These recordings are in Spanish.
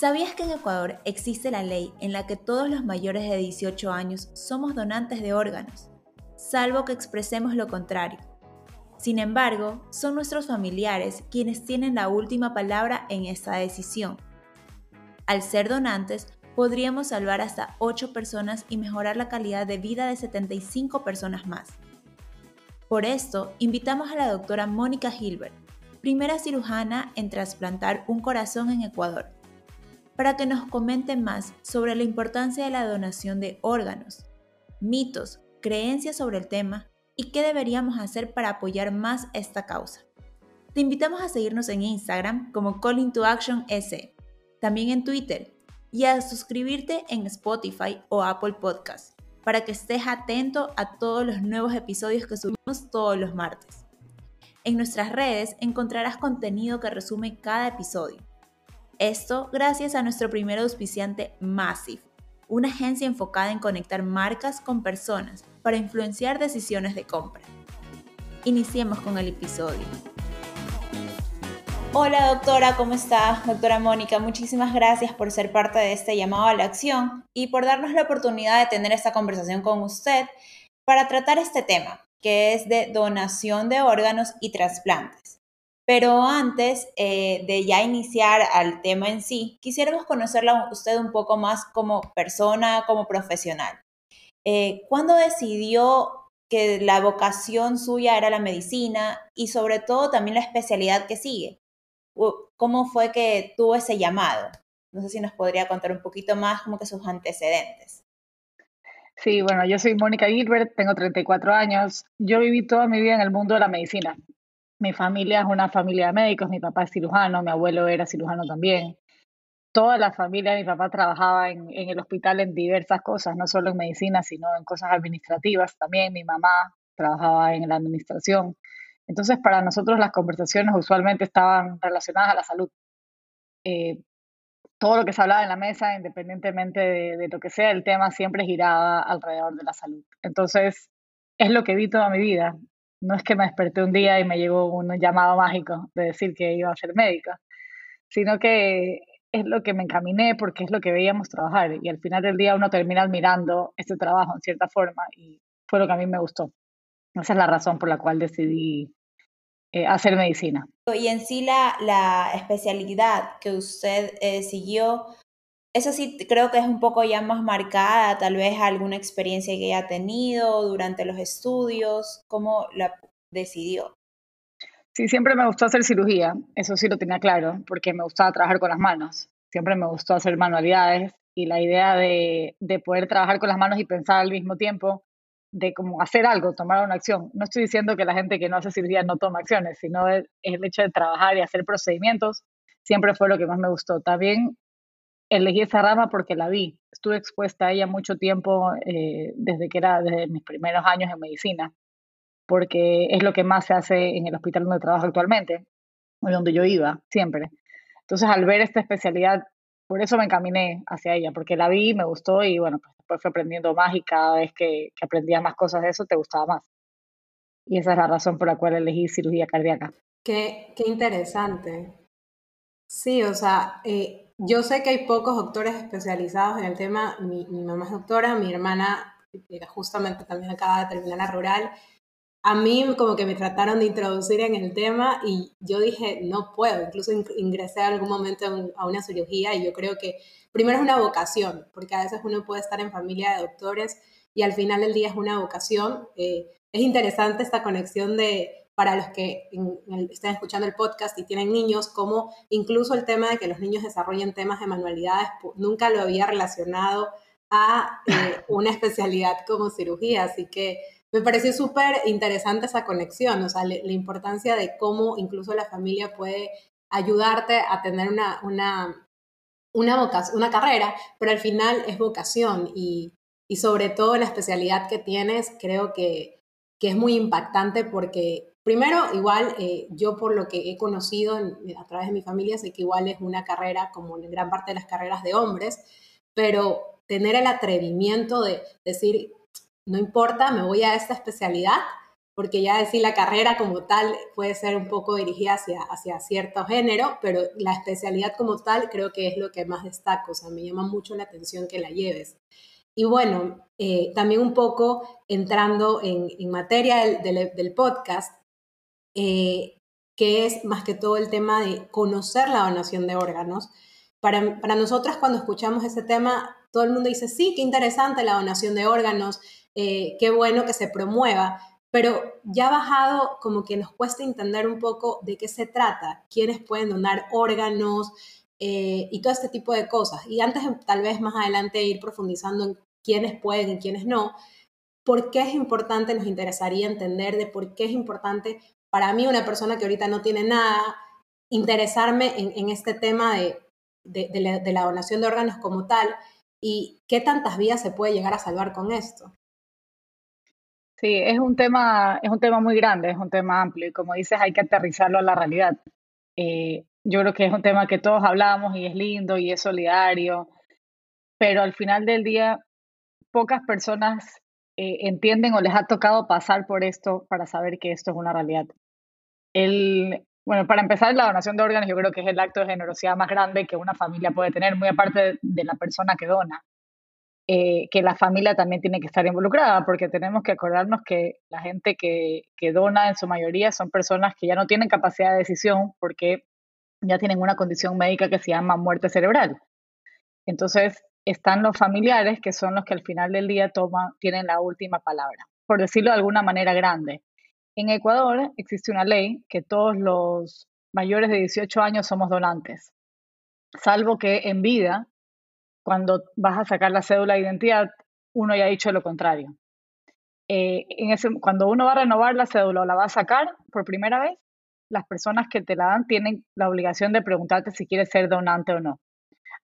¿Sabías que en Ecuador existe la ley en la que todos los mayores de 18 años somos donantes de órganos, salvo que expresemos lo contrario? Sin embargo, son nuestros familiares quienes tienen la última palabra en esta decisión. Al ser donantes, podríamos salvar hasta 8 personas y mejorar la calidad de vida de 75 personas más. Por esto, invitamos a la doctora Mónica Hilbert, primera cirujana en trasplantar un corazón en Ecuador para que nos comente más sobre la importancia de la donación de órganos, mitos, creencias sobre el tema y qué deberíamos hacer para apoyar más esta causa. Te invitamos a seguirnos en Instagram como Calling to Action S, también en Twitter y a suscribirte en Spotify o Apple Podcast para que estés atento a todos los nuevos episodios que subimos todos los martes. En nuestras redes encontrarás contenido que resume cada episodio esto gracias a nuestro primer auspiciante Massive, una agencia enfocada en conectar marcas con personas para influenciar decisiones de compra. Iniciemos con el episodio. Hola doctora, ¿cómo está? Doctora Mónica, muchísimas gracias por ser parte de este llamado a la acción y por darnos la oportunidad de tener esta conversación con usted para tratar este tema, que es de donación de órganos y trasplantes. Pero antes eh, de ya iniciar al tema en sí, quisiéramos conocerla usted un poco más como persona, como profesional. Eh, ¿Cuándo decidió que la vocación suya era la medicina y sobre todo también la especialidad que sigue? ¿Cómo fue que tuvo ese llamado? No sé si nos podría contar un poquito más como que sus antecedentes. Sí, bueno, yo soy Mónica Gilbert, tengo 34 años. Yo viví toda mi vida en el mundo de la medicina. Mi familia es una familia de médicos, mi papá es cirujano, mi abuelo era cirujano también. Toda la familia de mi papá trabajaba en, el hospital en diversas cosas, no solo en medicina, sino en cosas administrativas también. Mi mamá trabajaba en la administración. Entonces, para nosotros las conversaciones usualmente estaban relacionadas a la salud. Eh, todo lo que se hablaba en la mesa, independientemente de, de, lo que sea el tema, siempre giraba alrededor de la salud. Entonces, es lo que vi toda mi vida no es que me desperté un día y me llegó un llamado mágico de decir que iba a ser médica, sino que es lo que me encaminé porque es lo que veíamos trabajar y al final del día uno termina admirando este trabajo en cierta forma y fue lo que a mí me gustó. Esa es la razón por la cual decidí eh, hacer medicina. Y en sí la, la especialidad que usted eh, siguió eso sí creo que es un poco ya más marcada, tal vez alguna experiencia que haya tenido durante los estudios, ¿cómo la decidió? Sí, siempre me gustó hacer cirugía, eso sí lo tenía claro, porque me gustaba trabajar con las manos, siempre me gustó hacer manualidades y la idea de, de poder trabajar con las manos y pensar al mismo tiempo de cómo hacer algo, tomar una acción. No estoy diciendo que la gente que no hace cirugía no toma acciones, sino el, el hecho de trabajar y hacer procedimientos siempre fue lo que más me gustó. También elegí esa rama porque la vi. Estuve expuesta a ella mucho tiempo eh, desde que era, desde mis primeros años en medicina, porque es lo que más se hace en el hospital donde trabajo actualmente, donde yo iba siempre. Entonces, al ver esta especialidad, por eso me encaminé hacia ella, porque la vi, me gustó y bueno, pues después fui aprendiendo más y cada vez que, aprendía más cosas de eso, te gustaba más. Y esa es la razón por la cual elegí cirugía cardíaca. Qué, qué interesante. Sí, o sea, eh, yo sé que hay pocos doctores especializados en el tema. Mi, mamá es doctora, mi hermana justamente también acaba de terminar la rural. A mí como que me trataron de introducir en el tema y yo dije, no puedo. Incluso ingresé en algún momento a una cirugía y yo creo que primero es una vocación, porque a veces uno puede estar en familia de doctores y al final del día es una vocación. Eh, es interesante esta conexión de para los que estén escuchando el podcast y tienen niños, como incluso el tema de que los niños desarrollen temas de manualidades, nunca lo había relacionado a eh, una especialidad como cirugía, así que me pareció súper interesante esa conexión, o sea, la importancia de cómo incluso la familia puede ayudarte a tener una, una, una, una carrera, pero al final es vocación y, y sobre todo la especialidad que tienes, creo que, es muy impactante porque primero, igual eh, yo por lo que he conocido a través de mi familia, sé que igual es una carrera como en gran parte de las carreras de hombres, pero tener el atrevimiento de decir, no importa, me voy a esta especialidad, porque ya decir la carrera como tal puede ser un poco dirigida hacia, hacia cierto género, pero la especialidad como tal creo que es lo que más destaco, o sea, me llama mucho la atención que la lleves. Y bueno, eh, también un poco entrando en, materia del, podcast, eh, que es más que todo el tema de conocer la donación de órganos. Para, para nosotras cuando escuchamos ese tema, todo el mundo dice, sí, qué interesante la donación de órganos, eh, qué bueno que se promueva, pero ya bajado como que nos cuesta entender un poco de qué se trata, quiénes pueden donar órganos y todo este tipo de cosas. Y antes, tal vez más adelante, ir profundizando en quiénes pueden y quiénes no. ¿Por qué es importante? Nos interesaría entender de por qué es importante para mí, una persona que ahorita no tiene nada, interesarme en, este tema de, la, donación de órganos como tal y qué tantas vidas se puede llegar a salvar con esto. Sí, es un tema, es un tema muy grande, es un tema amplio y como dices hay que aterrizarlo a la realidad. Eh, yo creo que es un tema que todos hablamos y es lindo y es solidario, pero al final del día pocas personas eh, entienden o les ha tocado pasar por esto para saber que esto es una realidad. El, bueno, para empezar, la donación de órganos yo creo que es el acto de generosidad más grande que una familia puede tener, muy aparte de, la persona que dona. Eh, que la familia también tiene que estar involucrada, porque tenemos que acordarnos que la gente que, que dona en su mayoría son personas que ya no tienen capacidad de decisión porque ya tienen una condición médica que se llama muerte cerebral. Entonces, están los familiares, que son los que al final del día toman, tienen la última palabra, por decirlo de alguna manera grande. En Ecuador existe una ley que todos los mayores de 18 años somos donantes, salvo que en vida, cuando vas a sacar la cédula de identidad, uno ya ha dicho lo contrario. Eh, en ese, cuando uno va a renovar la cédula o la va a sacar por primera vez, las personas que te la dan tienen la obligación de preguntarte si quieres ser donante o no.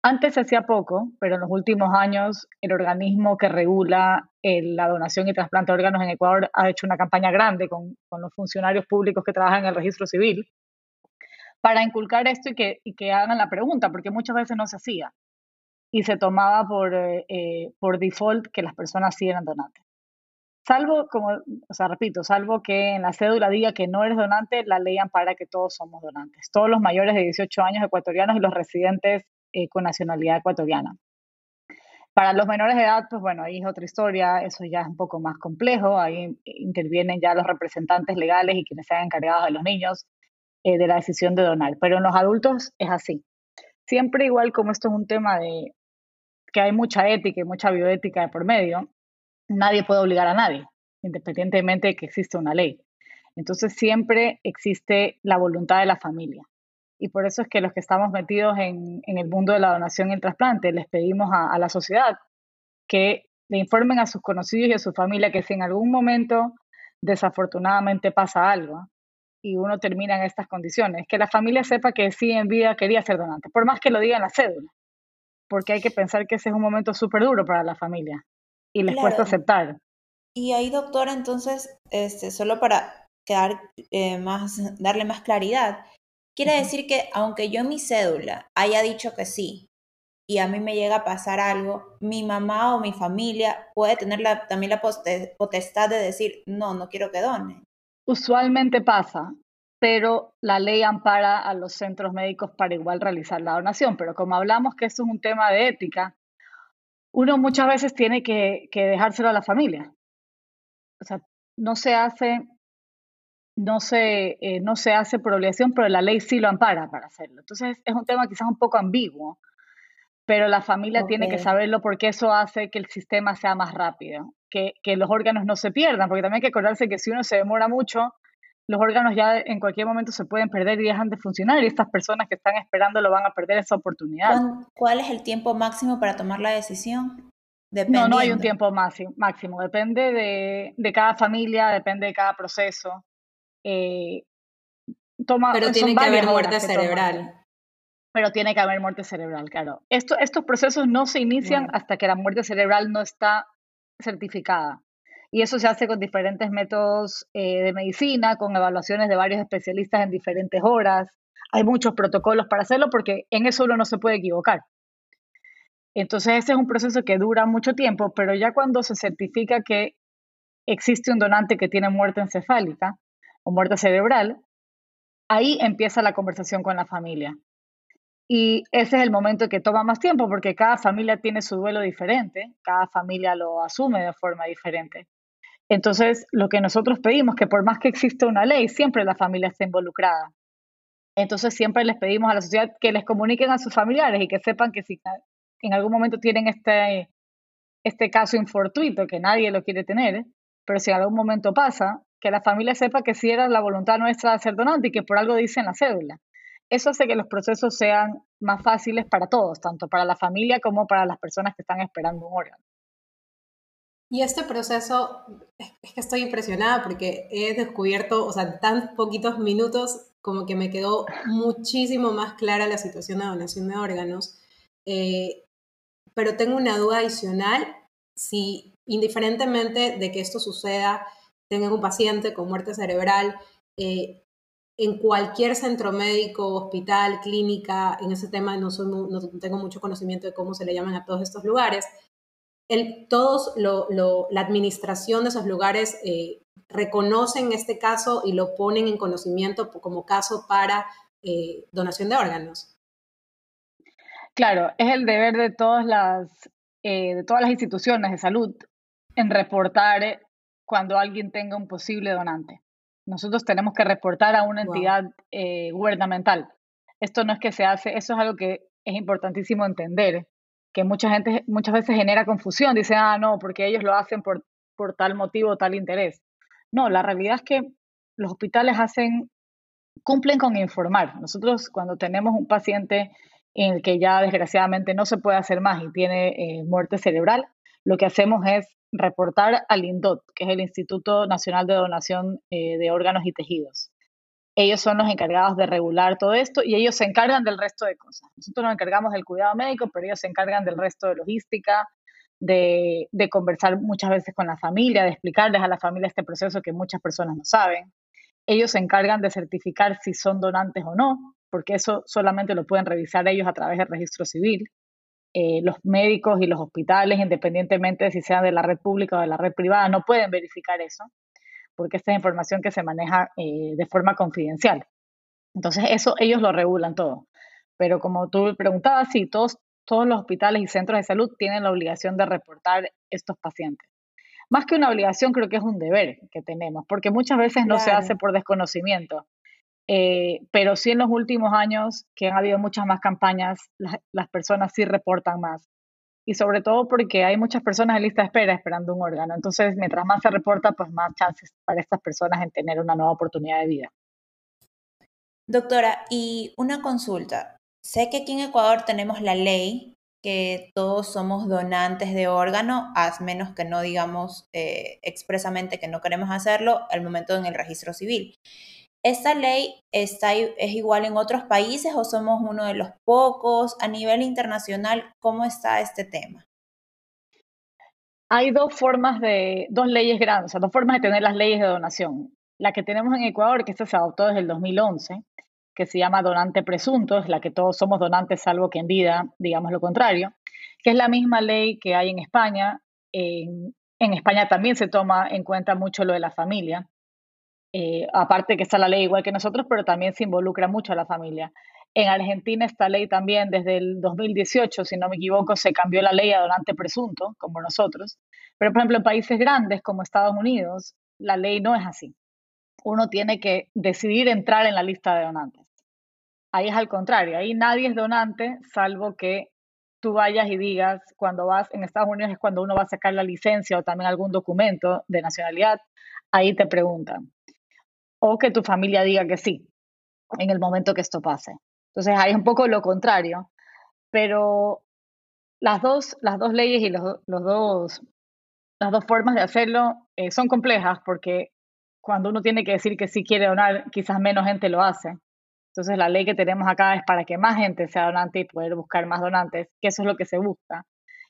Antes se hacía poco, pero en los últimos años el organismo que regula la donación y trasplante de órganos en Ecuador ha hecho una campaña grande con, los funcionarios públicos que trabajan en el registro civil para inculcar esto y que, que hagan la pregunta, porque muchas veces no se hacía y se tomaba por, eh, eh, por default que las personas sí eran donantes. Salvo, como, o sea, repito, salvo que en la cédula diga que no eres donante, la ley ampara que todos somos donantes. Todos los mayores de 18 años ecuatorianos y los residentes eh, con nacionalidad ecuatoriana. Para los menores de edad, pues bueno, ahí es otra historia, eso ya es un poco más complejo, ahí intervienen ya los representantes legales y quienes se han encargado de los niños eh, de la decisión de donar, pero en los adultos es así. Siempre igual como esto es un tema de que hay mucha ética y mucha bioética de por medio, nadie puede obligar a nadie, independientemente de que existe una ley. Entonces siempre existe la voluntad de la familia y por eso es que los que estamos metidos en, el mundo de la donación y el trasplante les pedimos a, la sociedad que le informen a sus conocidos y a su familia que si en algún momento desafortunadamente pasa algo y uno termina en estas condiciones, que la familia sepa que sí en vida quería ser donante, por más que lo diga en la cédula, porque hay que pensar que ese es un momento súper duro para la familia y les cuesta aceptar. Y ahí, doctora, entonces, este, solo para quedar eh, más, darle más claridad, Quiere decir que aunque yo en mi cédula haya dicho que sí y a mí me llega a pasar algo, mi mamá o mi familia puede tener también la potestad de decir, no, no quiero que done. Usualmente pasa, pero la ley ampara a los centros médicos para igual realizar la donación. Pero como hablamos que esto es un tema de ética, uno muchas veces tiene que, que dejárselo a la familia. O sea, no se hace no se, eh, no se hace por obligación, pero la ley sí lo ampara para hacerlo. Entonces es un tema quizás un poco ambiguo, pero la familia tiene que saberlo porque eso hace que el sistema sea más rápido, que, que, los órganos no se pierdan, porque también hay que acordarse que si uno se demora mucho, los órganos ya en cualquier momento se pueden perder y dejan de funcionar y estas personas que están esperando lo van a perder esa oportunidad. ¿Cuál es el tiempo máximo para tomar la decisión? No, no hay un tiempo máximo, máximo. depende de, de cada familia, depende de cada proceso. Eh, toma, pero tiene que haber muerte cerebral. Pero tiene que haber muerte cerebral, claro. Esto, estos procesos no se inician hasta que la muerte cerebral no está certificada. Y eso se hace con diferentes métodos eh, de medicina, con evaluaciones de varios especialistas en diferentes horas. Hay muchos protocolos para hacerlo porque en eso uno no se puede equivocar. Entonces ese es un proceso que dura mucho tiempo, pero ya cuando se certifica que existe un donante que tiene muerte encefálica o muerte cerebral, ahí empieza la conversación con la familia. Y ese es el momento que toma más tiempo porque cada familia tiene su duelo diferente, cada familia lo asume de forma diferente. Entonces, lo que nosotros pedimos, que por más que exista una ley, siempre la familia está involucrada. Entonces, siempre les pedimos a la sociedad que les comuniquen a sus familiares y que sepan que si en algún momento tienen este, este caso infortuito, que nadie lo quiere tener, pero si en algún momento pasa, que la familia sepa que si era la voluntad nuestra de ser donante y que por algo dice en la cédula. Eso hace que los procesos sean más fáciles para todos, tanto para la familia como para las personas que están esperando un órgano. Y este proceso, es que estoy impresionada porque he descubierto, o sea, en tan poquitos minutos, como que me quedó muchísimo más clara la situación de donación de órganos. Eh, pero tengo una duda adicional, si indiferentemente de que esto suceda, tengan un paciente con muerte cerebral, eh, en cualquier centro médico, hospital, clínica, en ese tema no, tengo mucho conocimiento de cómo se le llaman a todos estos lugares, todos la administración de esos lugares eh, reconocen este caso y lo ponen en conocimiento como caso para eh, donación de órganos. Claro, es el deber de todas las, de todas las instituciones de salud en reportar cuando alguien tenga un posible donante. Nosotros tenemos que reportar a una entidad gubernamental. Esto no es que se hace, eso es algo que es importantísimo entender que mucha gente muchas veces genera confusión, dice, ah, no, porque ellos lo hacen por, por tal motivo, tal interés. No, la realidad es que los hospitales hacen, cumplen con informar. Nosotros cuando tenemos un paciente en el que ya desgraciadamente no se puede hacer más y tiene eh, muerte cerebral, lo que hacemos es reportar al INDOT, que es el Instituto Nacional de Donación eh, de Órganos y Tejidos. Ellos son los encargados de regular todo esto y ellos se encargan del resto de cosas. Nosotros nos encargamos del cuidado médico, pero ellos se encargan del resto de logística, de, conversar muchas veces con la familia, de explicarles a la familia este proceso que muchas personas no saben. Ellos se encargan de certificar si son donantes o no, porque eso solamente lo pueden revisar ellos a través del registro civil. Eh, los médicos y los hospitales, independientemente de si sean de la red pública o de la red privada, no pueden verificar eso porque esta es información que se maneja eh, de forma confidencial. Entonces, eso ellos lo regulan todo. Pero como tú preguntabas, sí, todos, todos los hospitales y centros de salud tienen la obligación de reportar estos pacientes. Más que una obligación, creo que es un deber que tenemos, porque muchas veces no se hace por desconocimiento. Eh, pero sí en los últimos años, que han habido muchas más campañas, las personas sí reportan más y sobre todo porque hay muchas personas en lista de espera esperando un órgano. Entonces, mientras más se reporta, pues más chances para estas personas en tener una nueva oportunidad de vida. Doctora, y una consulta. Sé que aquí en Ecuador tenemos la ley que todos somos donantes de órgano, a menos que no digamos eh, expresamente que no queremos hacerlo al momento en el registro civil. ¿Esta ley está, es igual en otros países o somos uno de los pocos? A nivel internacional, ¿cómo está este tema? Hay dos formas de, dos leyes grandes, dos formas de tener las leyes de donación. La que tenemos en Ecuador, que esta se adoptó desde el 2011, que se llama donante presunto, es la que todos somos donantes salvo que en vida digamos lo contrario, que es la misma ley que hay en España. En, en España también se toma en cuenta mucho lo de la familia. Eh, aparte que está la ley igual que nosotros, pero también se involucra mucho a la familia. En Argentina esta ley también desde el 2018, si no me equivoco, se cambió la ley a donante presunto, como nosotros. Pero, por ejemplo, en países grandes como Estados Unidos, la ley no es así. Uno tiene que decidir entrar en la lista de donantes. Ahí es al contrario, ahí nadie es donante, salvo que tú vayas y digas, cuando vas, en Estados Unidos es cuando uno va a sacar la licencia o también algún documento de nacionalidad, ahí te preguntan, o que tu familia diga que sí en el momento que esto pase. Entonces hay un poco lo contrario, pero las dos, las dos leyes y los, los dos, las dos formas de hacerlo eh, son complejas porque cuando uno tiene que decir que sí quiere donar, quizás menos gente lo hace. Entonces la ley que tenemos acá es para que más gente sea donante y poder buscar más donantes, que eso es lo que se busca.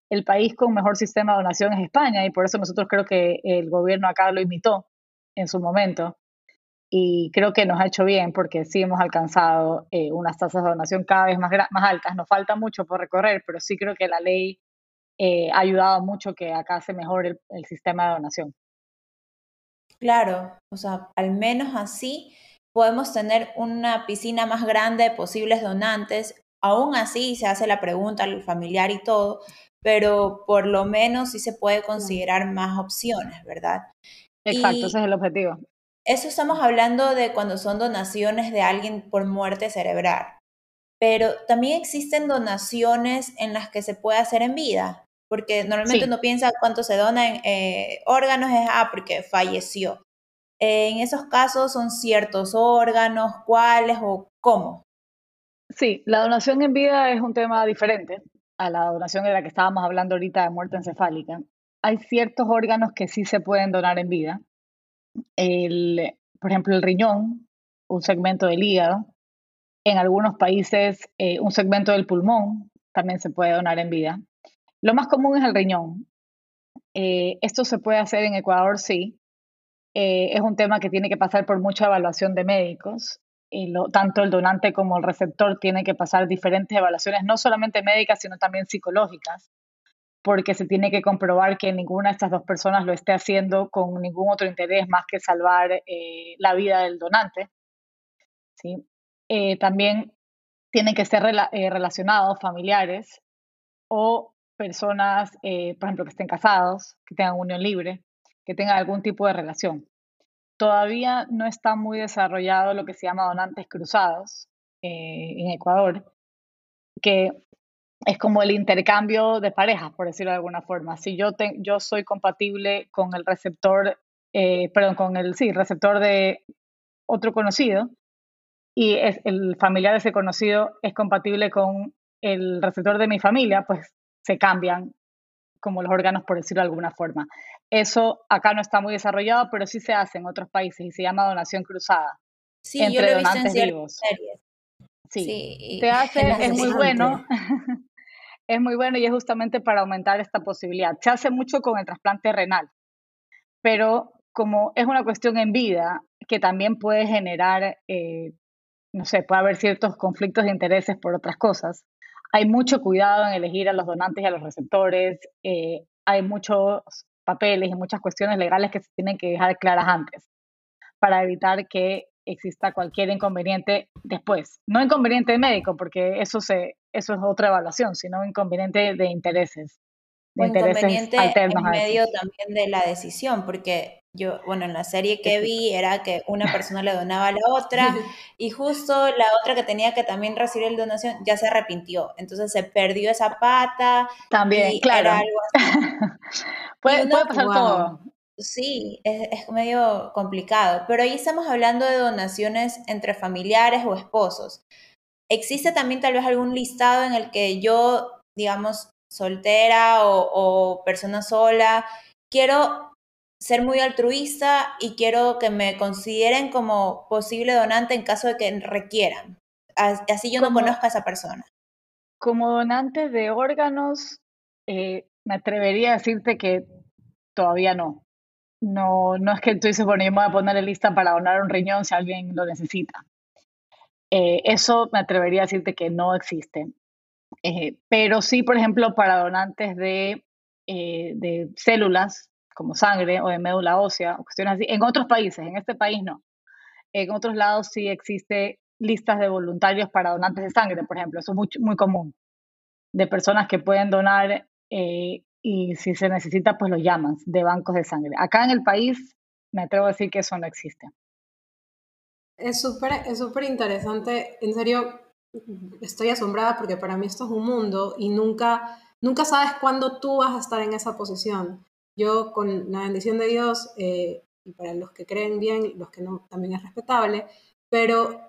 el país con mejor sistema de donación es España y por eso nosotros creo que el gobierno acá lo imitó en su momento y creo que nos ha hecho bien porque sí hemos alcanzado eh, unas tasas de donación cada vez más, más altas. Nos falta mucho por recorrer, pero sí creo que la ley eh, ha ayudado mucho que acá se mejore el, el sistema de donación. Claro, o sea, al menos así podemos tener una piscina más grande de posibles donantes. Aún así se hace la pregunta al familiar y todo, pero por lo menos sí se puede considerar más opciones, ¿verdad? Exacto, ese es el objetivo. Eso estamos hablando de cuando son donaciones de alguien por muerte cerebral. Pero también existen donaciones en las que se puede hacer en vida, porque normalmente uno piensa cuánto se dona en eh, órganos es, ah, porque falleció. en esos casos son ciertos órganos, cuáles o cómo. Sí, la donación en vida es un tema diferente a la donación de la que estábamos hablando ahorita de muerte encefálica. Hay ciertos órganos que sí se pueden donar en vida, por ejemplo, el riñón, un segmento del hígado. En algunos países, eh, un segmento del pulmón también se puede donar en vida. Lo más común es el riñón. Eh, esto se puede hacer en Ecuador, sí. Eh, es un tema que tiene que pasar por mucha evaluación de médicos. Lo, tanto el donante como el receptor tienen que pasar diferentes evaluaciones, no solamente médicas, sino también psicológicas porque se tiene que comprobar que ninguna de estas dos personas lo esté haciendo con ningún otro interés más que salvar eh, la vida del donante. ¿sí? Eh, también tienen que ser eh, relacionados, familiares o personas, por ejemplo, que estén casados, que tengan unión libre, que tengan algún tipo de relación. Todavía no está muy desarrollado lo que se llama donantes cruzados en Ecuador, que es como el intercambio de parejas, por decirlo de alguna forma. Si yo, yo soy compatible con el receptor, eh, perdón, con el sí, receptor de otro conocido y es, el familiar de ese conocido es compatible con el receptor de mi familia, pues se cambian como los órganos, por decirlo de alguna forma. Eso acá no está muy desarrollado, pero sí se hace en otros países y se llama donación cruzada. Sí, entre yo lo he visto en vivos. Series. Sí, se hace, es muy bueno. Es muy bueno y es justamente para aumentar esta posibilidad. Se hace mucho con el trasplante renal, pero como es una cuestión en vida que también puede generar, eh, no sé, puede haber ciertos conflictos de intereses por otras cosas, hay mucho cuidado en elegir a los donantes y a los receptores, eh, hay muchos papeles y muchas cuestiones legales que se tienen que dejar claras antes para evitar que exista cualquier inconveniente después. No inconveniente médico, porque eso, se, eso es otra evaluación, sino inconveniente de intereses. De inconveniente en medio también de la decisión, porque yo, bueno, en la serie que vi era que una persona le donaba a la otra y justo la otra que tenía que también recibir la donación ya se arrepintió. Entonces se perdió esa pata. También, claro. puede, puede, pasar todo. Sí, es, medio complicado, pero ahí estamos hablando de donaciones entre familiares o esposos. ¿Existe también tal vez algún listado en el que yo, digamos, soltera o, persona sola, quiero ser muy altruista y quiero que me consideren como posible donante en caso de que requieran? Así yo no conozco a esa persona. Como donante de órganos, eh, me atrevería a decirte que todavía no. No, no es que tú dices, bueno, yo me voy a poner en lista para donar un riñón si alguien lo necesita. Eh, eso me atrevería a decirte que no existe. Eh, pero sí, por ejemplo, para donantes de, eh, de células como sangre o de médula ósea, cuestiones así, en otros países, en este país no. En otros lados sí existe listas de voluntarios para donantes de sangre, por ejemplo, eso es muy, muy común, de personas que pueden donar y si se necesita, pues lo llaman de bancos de sangre. Acá en el país me atrevo a decir que eso no existe. Es súper es súper interesante, en serio, estoy asombrada porque para mí esto es un mundo y nunca, nunca sabes cuándo tú vas a estar en esa posición. Yo con la bendición de Dios, eh, y para los que creen bien, los que no, también es respetable, pero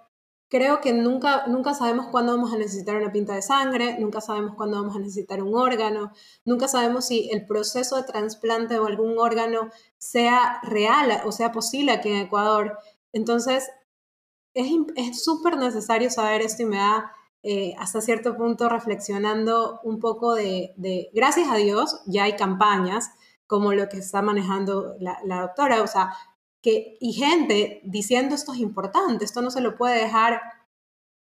creo que nunca, nunca sabemos cuándo vamos a necesitar una pinta de sangre, nunca sabemos cuándo vamos a necesitar un órgano, nunca sabemos si el proceso de trasplante o algún órgano sea real o sea posible aquí en Ecuador. Entonces, es súper necesario saber esto y me da eh, hasta cierto punto reflexionando un poco de, gracias a Dios, ya hay campañas como lo que está manejando la, la doctora, o sea, que, y gente diciendo esto es importante, esto no se lo puede dejar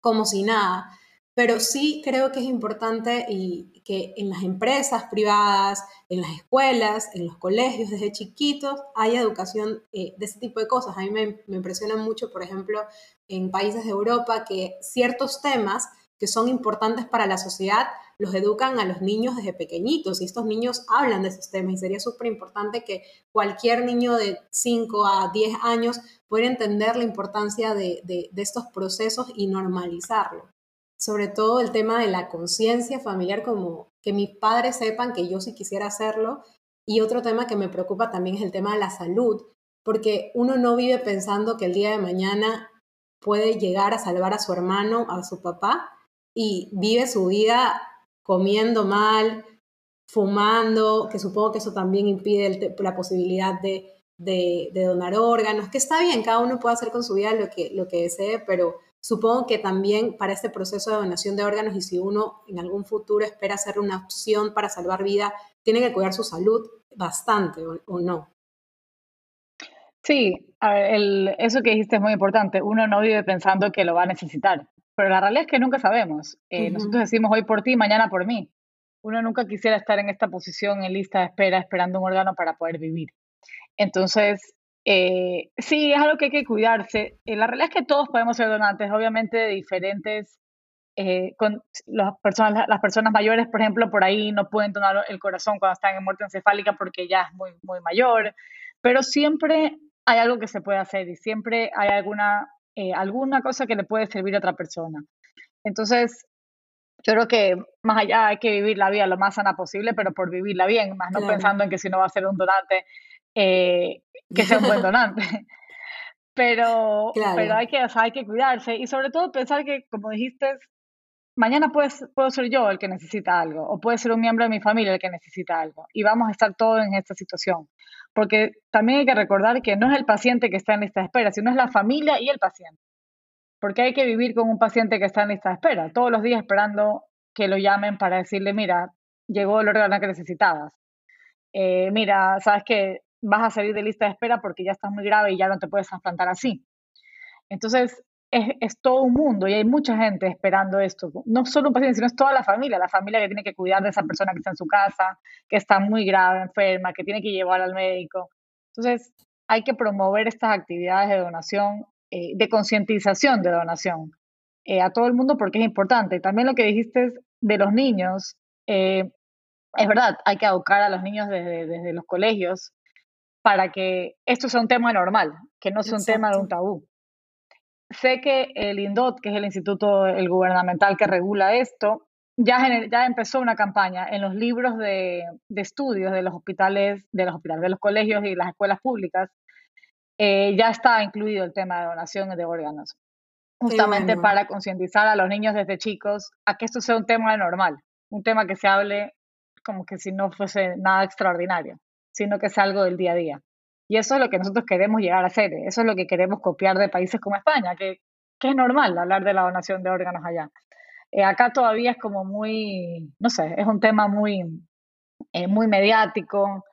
como si nada. Pero sí creo que es importante y que en las empresas privadas, en las escuelas, en los colegios, desde chiquitos, haya educación eh, de ese tipo de cosas. A mí me, me impresiona mucho, por ejemplo, en países de Europa, que ciertos temas que son importantes para la sociedad los educan a los niños desde pequeñitos y estos niños hablan de esos temas y sería súper importante que cualquier niño de 5 a 10 años pueda entender la importancia de, de, de estos procesos y normalizarlo. Sobre todo el tema de la conciencia familiar, como que mis padres sepan que yo sí quisiera hacerlo. Y otro tema que me preocupa también es el tema de la salud, porque uno no vive pensando que el día de mañana puede llegar a salvar a su hermano, a su papá, y vive su vida comiendo mal, fumando, que supongo que eso también impide la posibilidad de, donar órganos, que está bien, cada uno puede hacer con su vida lo que, lo que desee, pero supongo que también para este proceso de donación de órganos y si uno en algún futuro espera hacer una opción para salvar vida, tiene que cuidar su salud bastante o, no. Sí, eso que dijiste es muy importante. Uno no vive pensando que lo va a necesitar pero la realidad es que nunca sabemos. Eh, nosotros decimos hoy por ti, mañana por mí. Uno nunca quisiera estar en esta posición en lista de espera esperando un órgano para poder vivir. Entonces, eh, sí, es algo que hay que cuidarse. Eh, la realidad es que todos podemos ser donantes, obviamente de diferentes, con las personas, las personas mayores, por ejemplo, por ahí no pueden donar el corazón cuando están en muerte encefálica porque ya es muy, muy mayor, pero siempre hay algo que se puede hacer y siempre hay alguna eh, alguna cosa que le puede servir a otra persona. Entonces, yo creo que más allá hay que vivir la vida lo más sana posible, pero por vivirla bien, más no pensando en que si no va a ser un donante, eh, que sea un buen donante. pero, pero hay, que, hay que cuidarse y sobre todo pensar que, como dijiste, mañana puedes, puedo ser yo el que necesita algo o puede ser un miembro de mi familia el que necesita algo y vamos a estar todos en esta situación. Porque también hay que recordar que no es el paciente que está en esta espera, sino es la familia y el paciente. Porque hay que vivir con un paciente que está en esta espera, todos los días esperando que lo llamen para decirle, mira, llegó el órgano que necesitabas. Eh, mira, sabes que vas a salir de lista de espera porque ya estás muy grave y ya no te puedes trasplantar así. Entonces, es, todo un mundo y hay mucha gente esperando esto. No solo un paciente, sino es toda la familia, la familia que tiene que cuidar de esa persona que está en su casa, que está muy grave, enferma, que tiene que llevar al médico. Entonces, hay que promover estas actividades de donación, eh, de concientización de donación eh, a todo el mundo porque es importante. También lo que dijiste de los niños, eh, es verdad, hay que educar a los niños desde, desde, los colegios para que esto sea un tema normal, que no sea un tema de un tabú. Sé que el INDOT, que es el instituto el gubernamental que regula esto, ya, ya empezó una campaña en los libros de, estudios de los hospitales, de los hospitales, de los colegios y las escuelas públicas. Eh, ya está incluido el tema de donación de órganos, justamente para concientizar a los niños desde chicos a que esto sea un tema normal, un tema que se hable como que si no fuese nada extraordinario, sino que sea algo del día a día. Y eso es lo que nosotros queremos llegar a hacer, eso es lo que queremos copiar de países como España, que, que es normal hablar de la donación de órganos allá. Eh, acá todavía es como muy, no sé, es un tema muy, eh, muy mediático,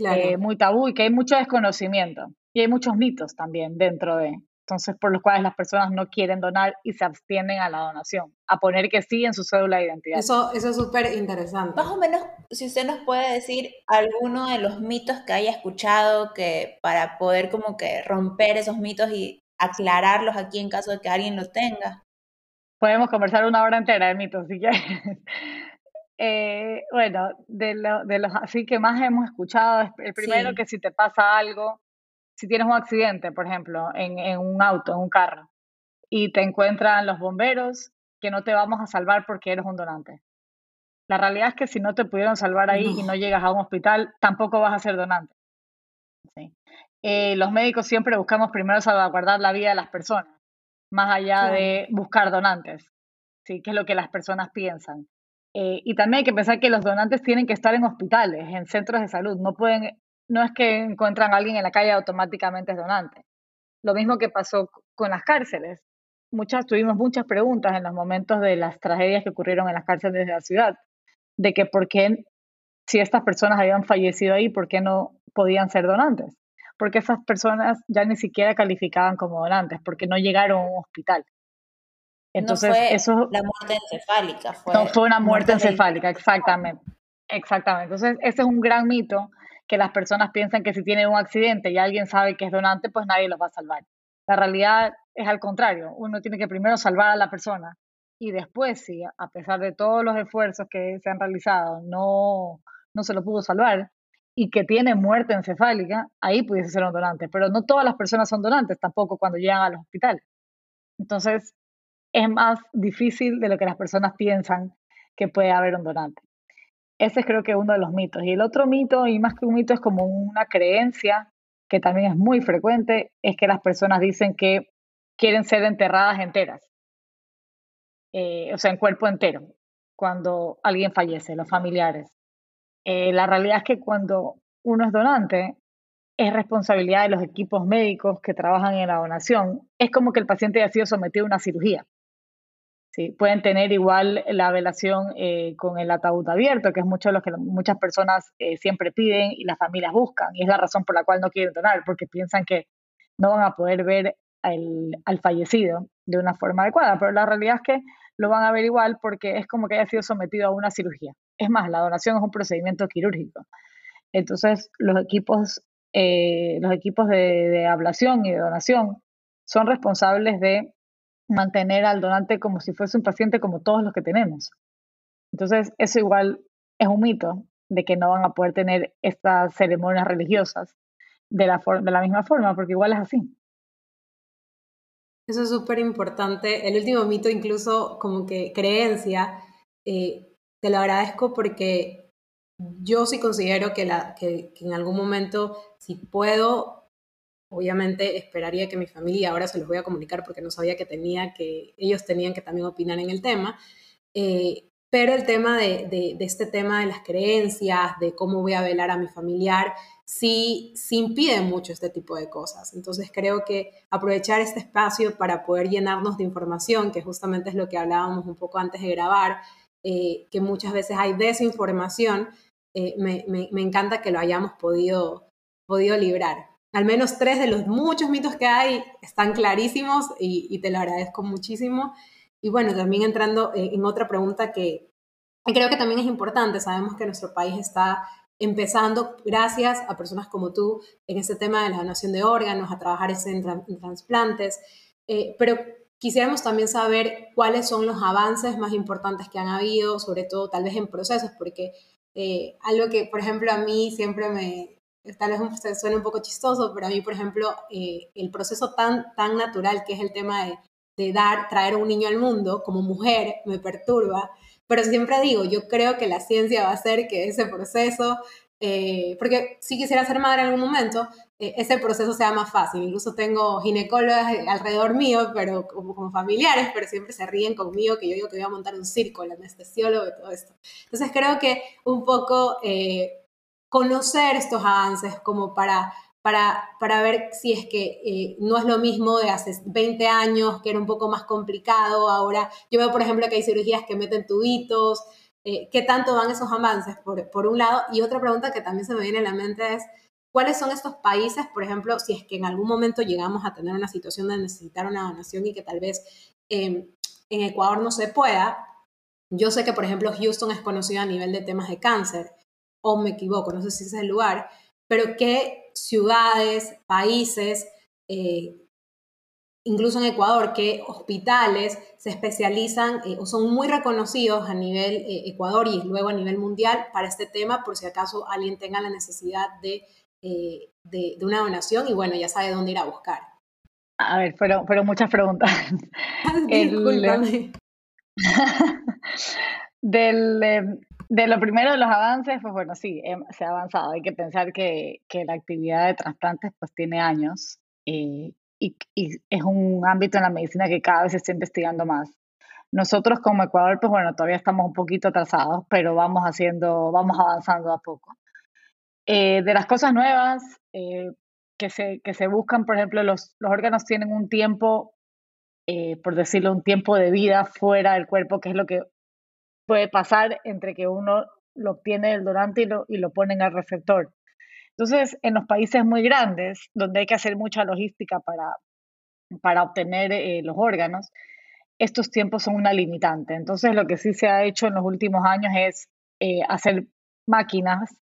eh, muy tabú y que hay mucho desconocimiento. Y hay muchos mitos también dentro de, entonces por los cuales las personas no quieren donar y se abstienen a la donación, a poner que sí en su cédula de identidad. Eso, eso es súper interesante. Más o menos, si usted nos puede decir alguno de los mitos que haya escuchado que para poder como que romper esos mitos y aclararlos aquí en caso de que alguien los tenga. Podemos conversar una hora entera de mitos, si quieres. Eh, bueno, de, de los así que más hemos escuchado, el primero que si te pasa algo, si tienes un accidente, por ejemplo, en, un auto, en un carro, y te encuentran los bomberos, que no te vamos a salvar porque eres un donante. La realidad es que si no te pudieron salvar ahí y no llegas a un hospital, tampoco vas a ser donante. Eh, los médicos siempre buscamos primero salvaguardar la vida de las personas, más allá de buscar donantes, ¿sí? que es lo que las personas piensan. Eh, y también hay que pensar que los donantes tienen que estar en hospitales, en centros de salud, no pueden no es que encuentran a alguien en la calle automáticamente es donante. Lo mismo que pasó con las cárceles. muchas, tuvimos muchas preguntas en los momentos de las tragedias que ocurrieron en las cárceles de la ciudad, de que por qué, si estas personas habían fallecido ahí, por qué no podían ser donantes. Porque esas personas ya ni siquiera calificaban como donantes, porque no llegaron a un hospital. Entonces, no fue eso la muerte encefálica. Fue no fue una muerte, encefálica, exactamente. Exactamente. Entonces, ese es un gran mito que las personas piensan que si tienen un accidente y alguien sabe que es donante, pues nadie los va a salvar. La realidad es al contrario. Uno tiene que primero salvar a la persona y después, si a pesar de todos los esfuerzos que se han realizado, no, no se lo pudo salvar y que tiene muerte encefálica, ahí pudiese ser un donante. Pero no todas las personas son donantes tampoco cuando llegan al hospital. Entonces, es más difícil de lo que las personas piensan que puede haber un donante. Ese es creo que uno de los mitos. Y el otro mito, y más que un mito, es como una creencia que también es muy frecuente, es que las personas dicen que quieren ser enterradas enteras, eh, o sea, en cuerpo entero, cuando alguien fallece, los familiares. Eh, la realidad es que cuando uno es donante, es responsabilidad de los equipos médicos que trabajan en la donación. Es como que el paciente haya sido sometido a una cirugía. Sí, pueden tener igual la velación eh, con el ataúd abierto, que es mucho lo que muchas personas eh, siempre piden y las familias buscan. Y es la razón por la cual no quieren donar, porque piensan que no van a poder ver al fallecido de una forma adecuada. Pero la realidad es que lo van a ver igual porque es como que haya sido sometido a una cirugía. Es más, la donación es un procedimiento quirúrgico. Entonces, los equipos, eh, los equipos de, de ablación y de donación son responsables de mantener al donante como si fuese un paciente como todos los que tenemos. Entonces, eso igual es un mito de que no van a poder tener estas ceremonias religiosas de la, de la misma forma, porque igual es así. Eso es súper importante. El último mito, incluso como que creencia, eh, te lo agradezco porque yo sí considero que, la, que, que en algún momento, si puedo Obviamente esperaría que mi familia, ahora se los voy a comunicar porque no sabía que tenía que, ellos tenían que también opinar en el tema, eh, pero el tema de, este tema de las creencias, de cómo voy a velar a mi familiar, sí, sí impide mucho este tipo de cosas. Entonces creo que aprovechar este espacio para poder llenarnos de información, que justamente es lo que hablábamos un poco antes de grabar, eh, que muchas veces hay desinformación, eh, me, me, me, encanta que lo hayamos podido, podido librar al menos tres de los muchos mitos que hay están clarísimos y, te lo agradezco muchísimo. Y bueno, también entrando en otra pregunta que creo que también es importante, sabemos que nuestro país está empezando, gracias a personas como tú, en este tema de la donación de órganos, a trabajar en, trasplantes, eh, pero quisiéramos también saber cuáles son los avances más importantes que han habido, sobre todo tal vez en procesos, porque eh, algo que, por ejemplo, a mí siempre me, tal vez suene un poco chistoso, pero a mí, por ejemplo, eh, el proceso tan, tan natural que es el tema de, de dar, traer un niño al mundo como mujer me perturba, pero siempre digo, yo creo que la ciencia va a hacer que ese proceso, eh, porque si quisiera ser madre en algún momento, eh, ese proceso sea más fácil. Incluso tengo ginecólogas alrededor mío, pero como, como, familiares, pero siempre se ríen conmigo que yo digo que voy a montar un circo, el anestesiólogo y todo esto. Entonces creo que un poco conocer estos avances como para, para, para ver si es que eh, no es lo mismo de hace 20 años, que era un poco más complicado. Ahora yo veo, por ejemplo, que hay cirugías que meten tubitos. Eh, ¿Qué tanto van esos avances, por, por un lado? Y otra pregunta que también se me viene a la mente es, ¿cuáles son estos países, por ejemplo, si es que en algún momento llegamos a tener una situación de necesitar una donación y que tal vez em, en Ecuador no se pueda? Yo sé que, por ejemplo, Houston es conocido a nivel de temas de cáncer o me equivoco, no sé si ese es el lugar, pero qué ciudades, países, eh, incluso en Ecuador, qué hospitales se especializan eh, o son muy reconocidos a nivel eh, Ecuador y luego a nivel mundial para este tema, por si acaso alguien tenga la necesidad de, de, una donación y bueno, ya sabe dónde ir a buscar. A ver, fueron, fueron muchas preguntas. Disculpame. del, de lo primero de los avances, pues bueno, sí, em, se ha avanzado. Hay que pensar que, que la actividad de trasplantes pues tiene años eh, y, y, es un ámbito en la medicina que cada vez se está investigando más. Nosotros como Ecuador, pues bueno, todavía estamos un poquito atrasados, pero vamos haciendo, vamos avanzando a poco. Eh, de las cosas nuevas eh, que, se, que se buscan, por ejemplo, los, los órganos tienen un tiempo por decirlo, un tiempo de vida fuera del cuerpo, que es lo que puede pasar entre que uno lo obtiene del donante y lo, y lo pone en el receptor. Entonces, en los países muy grandes, donde hay que hacer mucha logística para, para obtener eh, los órganos, estos tiempos son una limitante. Entonces, lo que sí se ha hecho en los últimos años es eh, hacer máquinas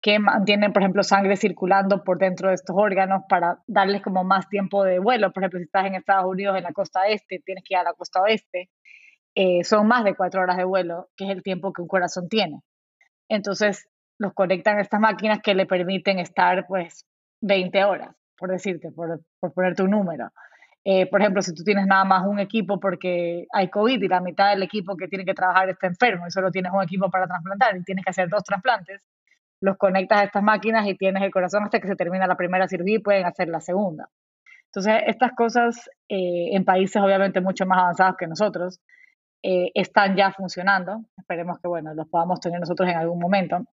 que mantienen, por ejemplo, sangre circulando por dentro de estos órganos para darles como más tiempo de vuelo. Por ejemplo, si estás en Estados Unidos, en la costa este, tienes que ir a la costa oeste. Eh, son más de cuatro horas de vuelo, que es el tiempo que un corazón tiene. Entonces, los conectan a estas máquinas que le permiten estar, pues, 20 horas, por decirte, por, por ponerte un número. Eh, por ejemplo, si tú tienes nada más un equipo porque hay COVID y la mitad del equipo que tiene que trabajar está enfermo y solo tienes un equipo para trasplantar y tienes que hacer dos trasplantes, los conectas a estas máquinas y tienes el corazón hasta que se termina la primera cirugía y pueden hacer la segunda. Entonces, estas cosas eh, en países obviamente mucho más avanzados que nosotros eh, están ya funcionando. Esperemos que, bueno, los podamos tener nosotros en algún momento.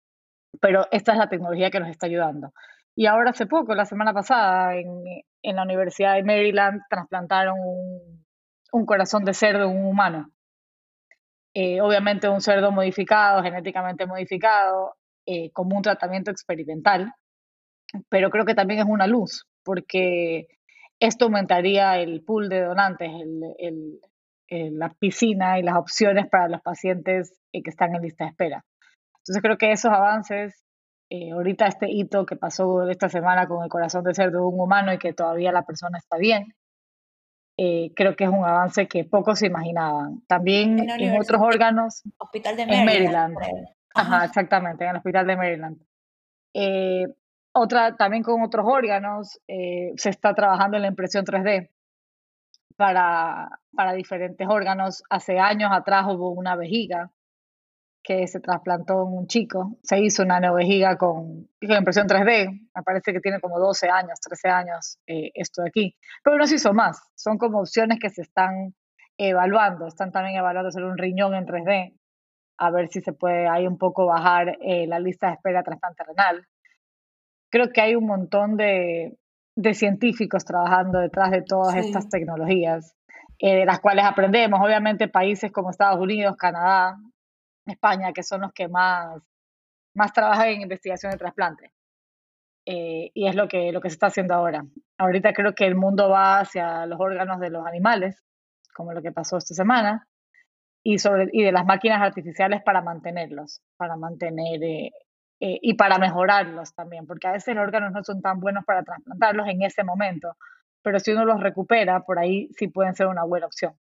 Pero esta es la tecnología que nos está ayudando. Y ahora hace poco, la semana pasada, en, en la Universidad de Maryland, trasplantaron un, corazón de cerdo en un humano. Eh, obviamente un cerdo modificado, genéticamente modificado, eh, como un tratamiento experimental, pero creo que también es una luz, porque esto aumentaría el pool de donantes, el, la piscina y las opciones para los pacientes eh, que están en lista de espera. Entonces creo que esos avances, eh, ahorita este hito que pasó esta semana con el corazón de cerdo de un humano y que todavía la persona está bien, creo que es un avance que pocos se imaginaban. También en, otros órganos, Hospital de Maryland. Ajá, exactamente, en el hospital de Maryland. Eh, otra, también con otros órganos, eh, se está trabajando en la impresión 3D para, para diferentes órganos. Hace años atrás hubo una vejiga que se trasplantó en un chico, se hizo una neovejiga con, con impresión 3D, me parece que tiene como 12 años, 13 años eh, esto de aquí, pero no se hizo más, son como opciones que se están evaluando, están también evaluando hacer un riñón en 3D, a ver si se puede ahí un poco bajar eh, la lista de espera trasplante renal. Creo que hay un montón de, de científicos trabajando detrás de todas estas tecnologías, eh, de las cuales aprendemos. Obviamente países como Estados Unidos, Canadá, España, que son los que más, más trabajan en investigación de trasplante. Eh, y es lo que, lo que se está haciendo ahora. Ahorita creo que el mundo va hacia los órganos de los animales, como lo que pasó esta semana, y, sobre, y de las máquinas artificiales para mantenerlos, para mantener eh, eh, y para mejorarlos también, porque a veces los órganos no son tan buenos para trasplantarlos en ese momento, pero si uno los recupera, por ahí sí pueden ser una buena opción.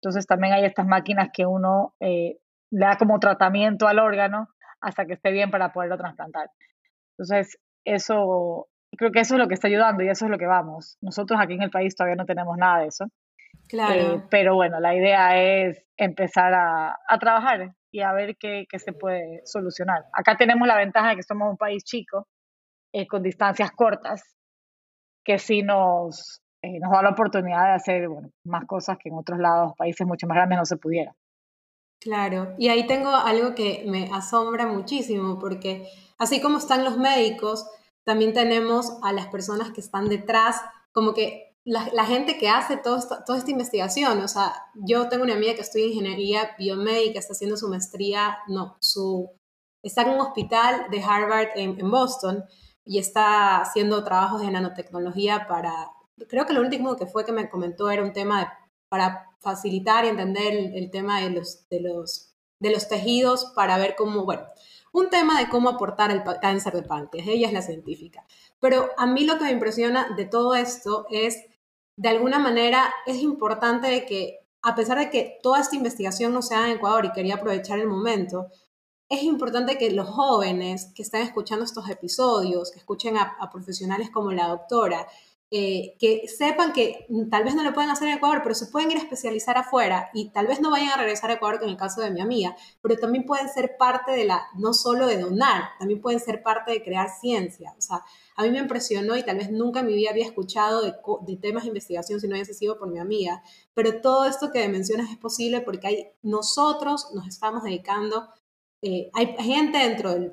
Entonces también hay estas máquinas que uno eh, le da como tratamiento al órgano hasta que esté bien para poderlo trasplantar. Entonces, eso, creo que eso es lo que está ayudando y eso es lo que vamos. Nosotros aquí en el país todavía no tenemos nada de eso. Claro. pero bueno, la idea es empezar a, a trabajar y a ver qué, qué, se puede solucionar. Acá tenemos la ventaja de que somos un país chico, eh, con distancias cortas, que sí nos, eh, nos da la oportunidad de hacer bueno, más cosas que en otros lados, países mucho más grandes, no se pudiera. Claro, y ahí tengo algo que me asombra muchísimo, porque así como están los médicos, también tenemos a las personas que están detrás, como que la, gente que hace todo toda esta investigación, o sea, yo tengo una amiga que estudia ingeniería biomédica, está haciendo su maestría, no, su, está en un hospital de Harvard en, en Boston y está haciendo trabajos de nanotecnología para, creo que lo último que fue que me comentó era un tema de, para facilitar y entender el, el, tema de los, de, los, de los tejidos para ver cómo, bueno, un tema de cómo aportar el cáncer de páncreas, ella es la científica. Pero a mí lo que me impresiona de todo esto es de alguna manera es importante que, a pesar de que toda esta investigación no se en Ecuador y quería aprovechar el momento, es importante que los jóvenes que están escuchando estos episodios, que escuchen a profesionales como la doctora, eh, que sepan que tal vez no lo pueden hacer en Ecuador, pero se pueden ir a especializar afuera y tal vez no vayan a regresar a Ecuador, en el caso de mi amiga, pero también pueden ser parte de la, no solo de donar, también pueden ser parte de crear ciencia. O sea, a mí me impresionó y tal vez nunca en mi vida había escuchado de, de temas de investigación si no hubiese sido por mi amiga, pero todo esto que mencionas es posible porque hay, nosotros nos estamos dedicando, eh, hay gente dentro del,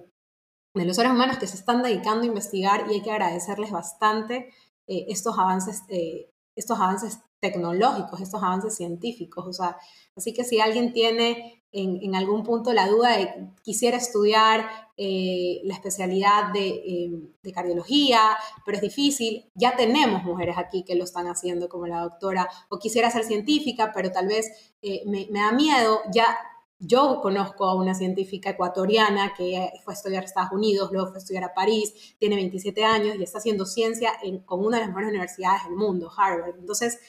de los seres humanos que se están dedicando a investigar y hay que agradecerles bastante eh, estos, avances, eh, estos avances tecnológicos, estos avances científicos. O sea, así que si alguien tiene en, algún punto la duda de quisiera estudiar eh, la especialidad eh, de, cardiología, pero es difícil, ya tenemos mujeres aquí que lo están haciendo como la doctora, o quisiera ser científica, pero tal vez me, me da miedo, ya yo conozco a una científica ecuatoriana que fue a estudiar a Estados Unidos, luego fue a estudiar a París, tiene 27 años y está haciendo ciencia en, con una de las mejores universidades del mundo, Harvard. Entonces,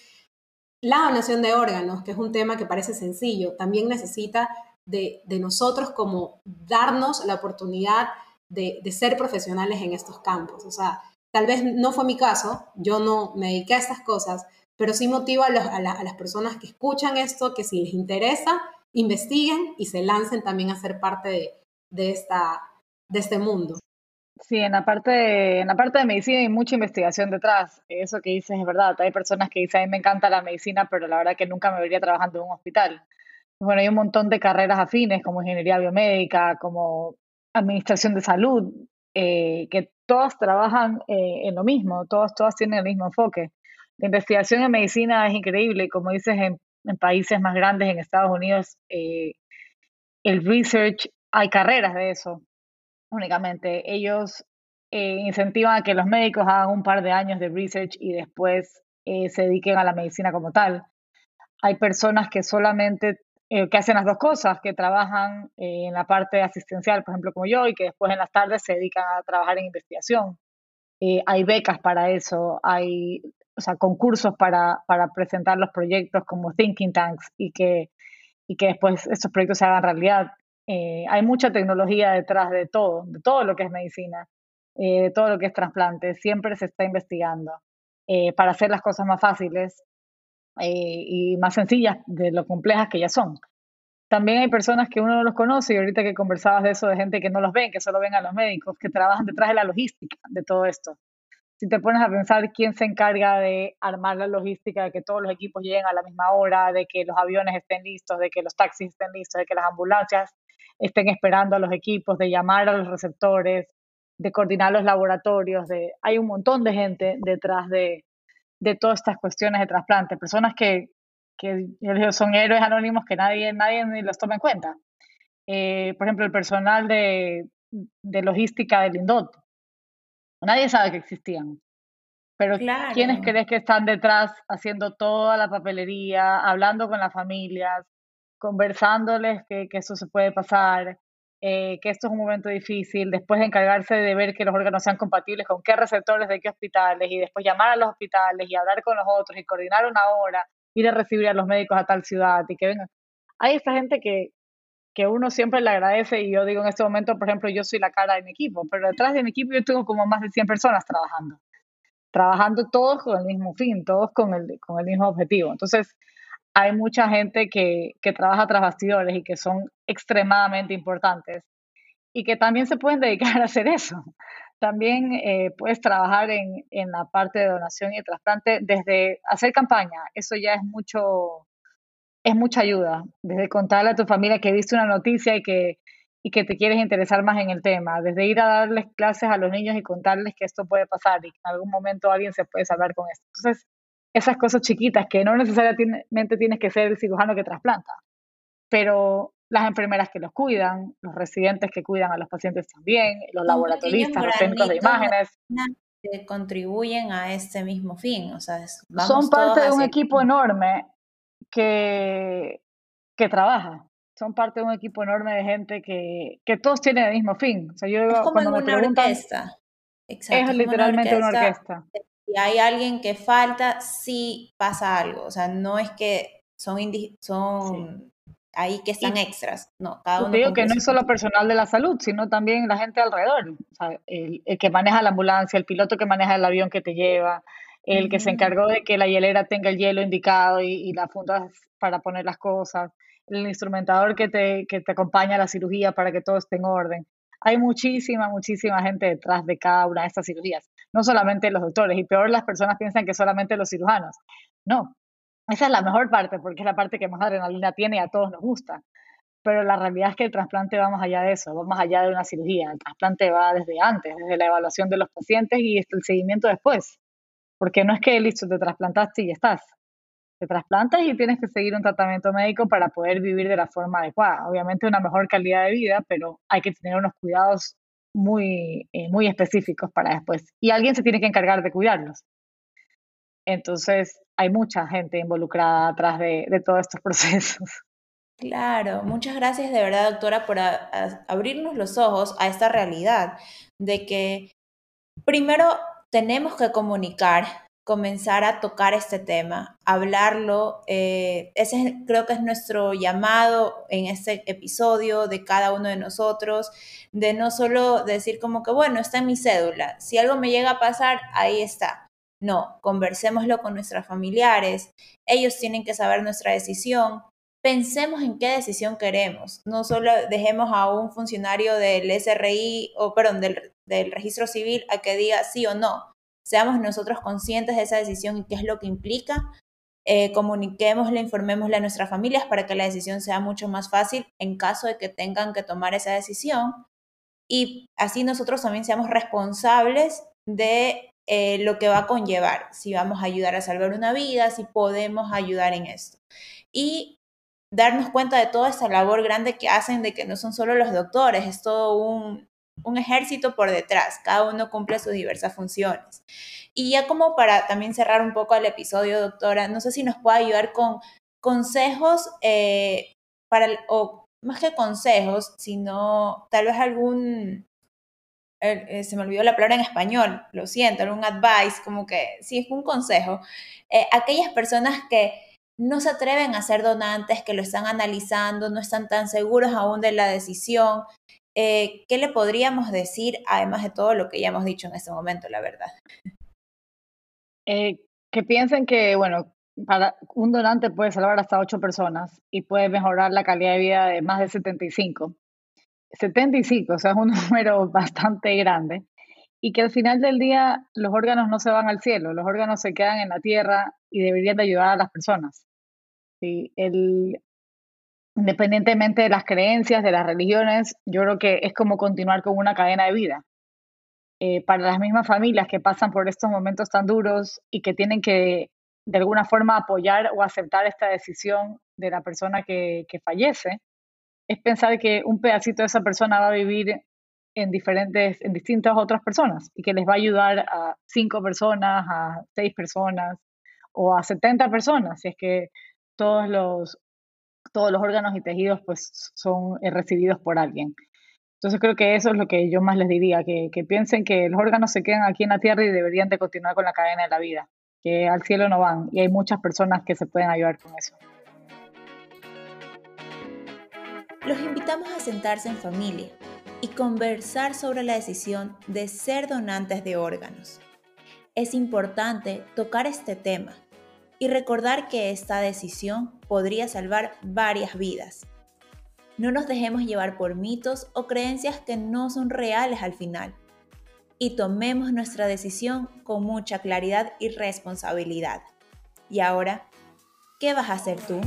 la donación de órganos, que es un tema que parece sencillo, también necesita de, nosotros como darnos la oportunidad de, ser profesionales en estos campos. O sea, tal vez no fue mi caso, yo no me dediqué a estas cosas, pero sí motiva a, a las personas que escuchan esto, que si les interesa, investiguen y se lancen también a ser parte de, de, esta, de este mundo. Sí, en la, parte de, en la parte de medicina hay mucha investigación detrás. Eso que dices es verdad. Hay personas que dicen, a mí me encanta la medicina, pero la verdad que nunca me vería trabajando en un hospital. Bueno, hay un montón de carreras afines, como ingeniería biomédica, como administración de salud, eh, que todas trabajan eh, en lo mismo, todas, todas tienen el mismo enfoque. La investigación en medicina es increíble, como dices, en, en países más grandes, en Estados Unidos, eh, el research, hay carreras de eso únicamente. Ellos eh, incentivan a que los médicos hagan un par de años de research y después eh, se dediquen a la medicina como tal. Hay personas que solamente que hacen las dos cosas, que trabajan en la parte asistencial, por ejemplo, como yo, y que después en las tardes se dedican a trabajar en investigación. hay becas para eso, hay o sea, concursos para, para presentar los proyectos como thinking tanks y que, y que después estos proyectos se hagan realidad. Eh, hay mucha tecnología detrás de todo, de todo lo que es medicina, eh, de todo lo que es trasplante. Siempre se está investigando eh, para hacer las cosas más fáciles y más sencillas de lo complejas que ya son. También hay personas que uno no los conoce y ahorita que conversabas de eso, de gente que no los ven, que solo ven a los médicos, que trabajan detrás de la logística de todo esto si te pones a pensar quién se encarga de armar la logística, de que todos los equipos lleguen a la misma hora, de que los aviones estén listos, de que los taxis estén listos, de que las ambulancias estén esperando a los equipos, de llamar a los receptores, de coordinar los laboratorios, de, hay un montón de gente detrás de, de todas estas cuestiones de trasplante, personas que, que son héroes anónimos que nadie, nadie los toma en cuenta. Eh, por ejemplo, el personal de, de logística del INDOT, Nadie sabe que existían. Pero ¿quiénes crees que están detrás haciendo toda la papelería, hablando con las familias, conversándoles que, que eso se puede pasar, eh, que esto es un momento difícil, después de encargarse de ver que los órganos sean compatibles con qué receptores de qué hospitales y después llamar a los hospitales y hablar con los otros y coordinar una hora, ir a recibir a los médicos a tal ciudad y que vengan. Hay esta gente que, que uno siempre le agradece y yo digo en este momento, por ejemplo, yo soy la cara de mi equipo, pero detrás de mi equipo yo tengo como más de 100 personas trabajando, trabajando todos con el mismo fin, todos con el, con el mismo objetivo. Entonces, hay mucha gente que, que trabaja tras bastidores y que son extremadamente importantes y que también se pueden dedicar a hacer eso. También eh, puedes trabajar en, en la parte de donación y trasplante desde hacer campaña. Eso ya es mucho, es mucha ayuda, desde contarle a tu familia que viste una noticia y que, y que te quieres interesar más en el tema, desde ir a darles clases a los niños y contarles que esto puede pasar y que en algún momento alguien se puede salvar con esto. Entonces, esas cosas chiquitas que no necesariamente tienes que ser el cirujano que trasplanta, pero las enfermeras que los cuidan, los residentes que cuidan a los pacientes también, los laboratoristas, los técnicos de imágenes. Que contribuyen a este mismo fin, o sea, son parte de un equipo enorme que, que trabaja. Son parte de un equipo enorme de gente que, que todos tienen el mismo fin. O sea, yo es como cuando me preguntan, orquesta. es literalmente una orquesta. Si hay alguien que falta, sí pasa algo. O sea, no es que son, son ahí que están extras. No, cada uno. Digo que no es solo personal de la salud, sino también la gente alrededor. O sea, el, el, que maneja la ambulancia, el piloto que maneja el avión que te lleva, el que se encargó de que la hielera tenga el hielo indicado y, las fundas para poner las cosas, el instrumentador que te, que te acompaña a la cirugía para que todo esté en orden. Hay muchísima, muchísima gente detrás de cada una de estas cirugías, no solamente los doctores, y peor las personas piensan que solamente los cirujanos. No, esa es la mejor parte porque es la parte que más adrenalina tiene y a todos nos gusta. Pero la realidad es que el trasplante va más allá de eso, va más allá de una cirugía. El trasplante va desde antes, desde la evaluación de los pacientes y el seguimiento después. Porque no es que listo, te trasplantaste y ya estás. te trasplantas y tienes que seguir un tratamiento médico para poder vivir de la forma adecuada. Obviamente una mejor calidad de vida, pero hay que tener unos cuidados muy, eh, muy específicos para después. Y alguien se tiene que encargar de cuidarlos. Entonces, hay mucha gente involucrada atrás de, de todos estos procesos. Claro, muchas gracias de verdad, doctora, por abrirnos los ojos a esta realidad de que primero tenemos que comunicar comenzar a tocar este tema, hablarlo. Eh, ese creo que es nuestro llamado en este episodio de cada uno de nosotros, de no solo decir como que, bueno, está en mi cédula, si algo me llega a pasar, ahí está. No, conversémoslo con nuestros familiares, ellos tienen que saber nuestra decisión, pensemos en qué decisión queremos, no solo dejemos a un funcionario del SRI o, perdón, del, del registro civil a que diga sí o no, seamos nosotros conscientes de esa decisión y qué es lo que implica, eh, comuniquémosle, informémosle a nuestras familias para que la decisión sea mucho más fácil en caso de que tengan que tomar esa decisión. Y así nosotros también seamos responsables de eh, lo que va a conllevar, si vamos a ayudar a salvar una vida, si podemos ayudar en esto. Y darnos cuenta de toda esta labor grande que hacen, de que no son solo los doctores, es todo un, un ejército por detrás, cada uno cumple sus diversas funciones. Y ya como para también cerrar un poco el episodio, doctora, no sé si nos puede ayudar con consejos eh, para, o más que consejos, sino tal vez algún, eh, eh, se me olvidó la palabra en español, lo siento, algún advice, como que sí, es un consejo, aquellas personas que no se atreven a ser donantes, que lo están analizando, no están tan seguros aún de la decisión, eh, ¿qué le podríamos decir, además de todo lo que ya hemos dicho en este momento, la verdad? Eh, que piensen que, bueno, para un donante puede salvar hasta 8 personas y puede mejorar la calidad de vida de más de 75. 75, o sea, es un número bastante grande. Y que al final del día los órganos no se van al cielo, los órganos se quedan en la tierra y deberían de ayudar a las personas. ¿sí? El, independientemente de las creencias, de las religiones, yo creo que es como continuar con una cadena de vida. Eh, para las mismas familias que pasan por estos momentos tan duros y que tienen que de alguna forma apoyar o aceptar esta decisión de la persona que, que fallece, es pensar que un pedacito de esa persona va a vivir en diferentes, en distintas otras personas y que les va a ayudar a cinco personas, a seis personas o a 70 personas, si es que todos los todos los órganos y tejidos pues son eh, recibidos por alguien. Entonces creo que eso es lo que yo más les diría, que, que, piensen que los órganos se quedan aquí en la Tierra y deberían de continuar con la cadena de la vida, que al cielo no van y hay muchas personas que se pueden ayudar con eso. Los invitamos a sentarse en familia y conversar sobre la decisión de ser donantes de órganos. Es importante tocar este tema y recordar que esta decisión podría salvar varias vidas. No nos dejemos llevar por mitos o creencias que no son reales al final y tomemos nuestra decisión con mucha claridad y responsabilidad. Y ahora, ¿qué vas a hacer tú?